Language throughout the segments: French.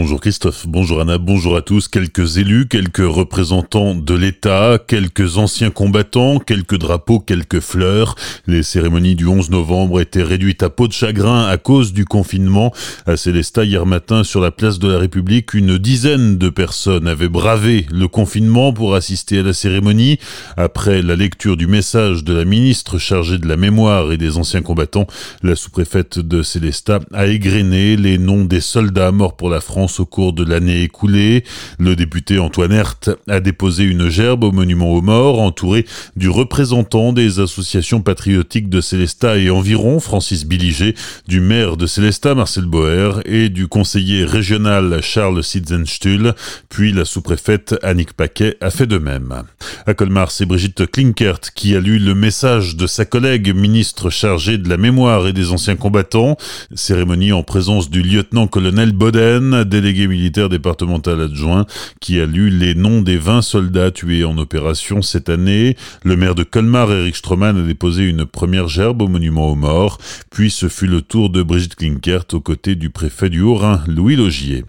Bonjour Christophe, bonjour Anna, bonjour à tous. Quelques élus, quelques représentants de l'État, quelques anciens combattants, quelques drapeaux, quelques fleurs. Les cérémonies du 11 novembre étaient réduites à peau de chagrin à cause du confinement. À Célestat, hier matin, sur la place de la République, une dizaine de personnes avaient bravé le confinement pour assister à la cérémonie. Après la lecture du message de la ministre chargée de la mémoire et des anciens combattants, la sous-préfète de Célestat a égrené les noms des soldats morts pour la France au cours de l'année écoulée. Le député Antoine Herth a déposé une gerbe au monument aux morts, entouré du représentant des associations patriotiques de Célestat et environ, Francis Billiger, du maire de Célestat, Marcel Boer, et du conseiller régional Charles Sitzenstuhl, puis la sous-préfète Annick Paquet a fait de même. À Colmar, c'est Brigitte Klinkert qui a lu le message de sa collègue ministre chargée de la mémoire et des anciens combattants, cérémonie en présence du lieutenant-colonel Boden, délégué militaire départemental adjoint, qui a lu les noms des 20 soldats tués en opération cette année. Le maire de Colmar, Eric Stroman, a déposé une première gerbe au monument aux morts, puis ce fut le tour de Brigitte Klinkert aux côtés du préfet du Haut-Rhin, Louis Logier.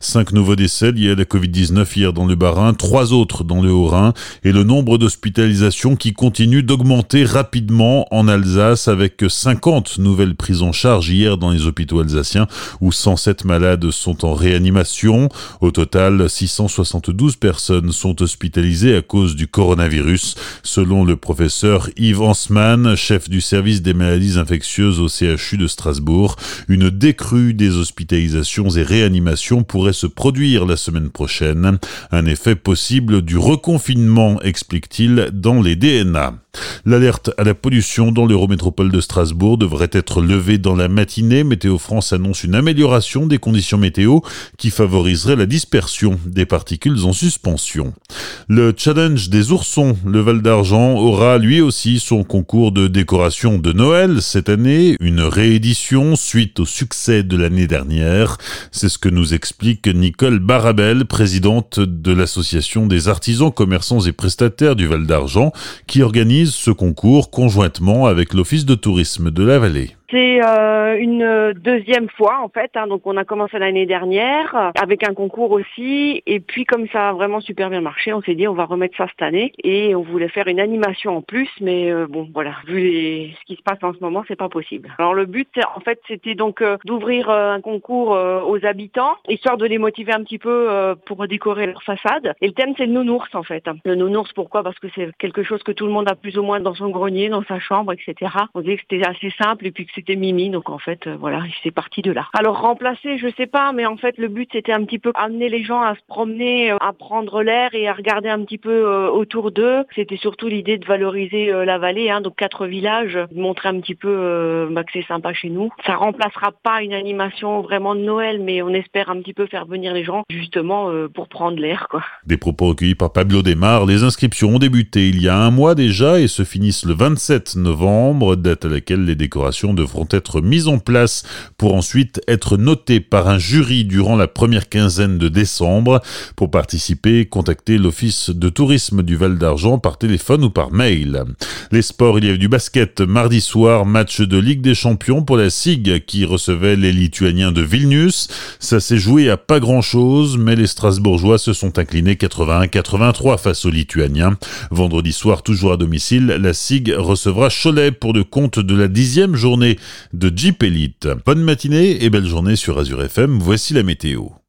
Cinq nouveaux décès liés à la Covid-19 hier dans le Bas-Rhin, trois autres dans le Haut-Rhin, et le nombre d'hospitalisations qui continue d'augmenter rapidement en Alsace avec 50 nouvelles prises en charge hier dans les hôpitaux alsaciens où 107 malades sont en réanimation. Au total, 672 personnes sont hospitalisées à cause du coronavirus, selon le professeur Yves Hansmann, chef du service des maladies infectieuses au CHU de Strasbourg. Une décrue des hospitalisations et réanimations pourrait se produire la semaine prochaine. Un effet possible du reconfinement, explique-t-il dans les DNA. L'alerte à la pollution dans l'Eurométropole de Strasbourg devrait être levée dans la matinée. Météo France annonce une amélioration des conditions météo qui favoriserait la dispersion des particules en suspension. Le challenge des oursons, le Val d'Argent, aura lui aussi son concours de décoration de Noël cette année, une réédition suite au succès de l'année dernière. C'est ce que nous explique Nicole Barabel, présidente de l'association des artisans, commerçants et prestataires du Val d'Argent, qui organise ce concours conjointement avec l'Office de tourisme de la vallée. C'est euh, une deuxième fois en fait. Hein. donc on a commencé l'année dernière avec un concours aussi. Et puis comme ça a vraiment super bien marché, on s'est dit on va remettre ça cette année. Et on voulait faire une animation en plus, mais euh, bon voilà, vu ce qui se passe en ce moment, c'est pas possible. Alors le but en fait c'était donc euh, d'ouvrir un concours aux habitants, histoire de les motiver un petit peu pour décorer leur façade. Et le thème c'est le nounours en fait. Le nounours pourquoi? Parce que c'est quelque chose que tout le monde a plus ou moins dans son grenier, dans sa chambre, etc. On disait que c'était assez simple et puis que c'était Mimi, donc en fait, euh, voilà, c'est parti de là. Alors remplacer, je sais pas, mais en fait, le but c'était un petit peu amener les gens à se promener, euh, à prendre l'air et à regarder un petit peu euh, autour d'eux. C'était surtout l'idée de valoriser la vallée, hein, donc quatre villages, montrer un petit peu bah, que c'est sympa chez nous. Ça remplacera pas une animation vraiment de Noël, mais on espère un petit peu faire venir les gens justement pour prendre l'air, quoi. Des propos recueillis par Pablo Desmar. Les inscriptions ont débuté il y a un mois déjà et se finissent le 27 novembre, date à laquelle les décorations devront être mise en place pour ensuite être notée par un jury durant la première quinzaine de décembre. Pour participer, contactez l'Office de tourisme du Val d'Argent par téléphone ou par mail. Les sports, il y avait du basket mardi soir, match de Ligue des Champions pour la SIG qui recevait les Lituaniens de Vilnius. Ça s'est joué à pas grand chose, mais les Strasbourgeois se sont inclinés 81-83 face aux Lituaniens. Vendredi soir, toujours à domicile, la SIG recevra Cholet pour le compte de la dixième journée de Jeep Elite. Bonne matinée et belle journée sur Azure FM, voici la météo.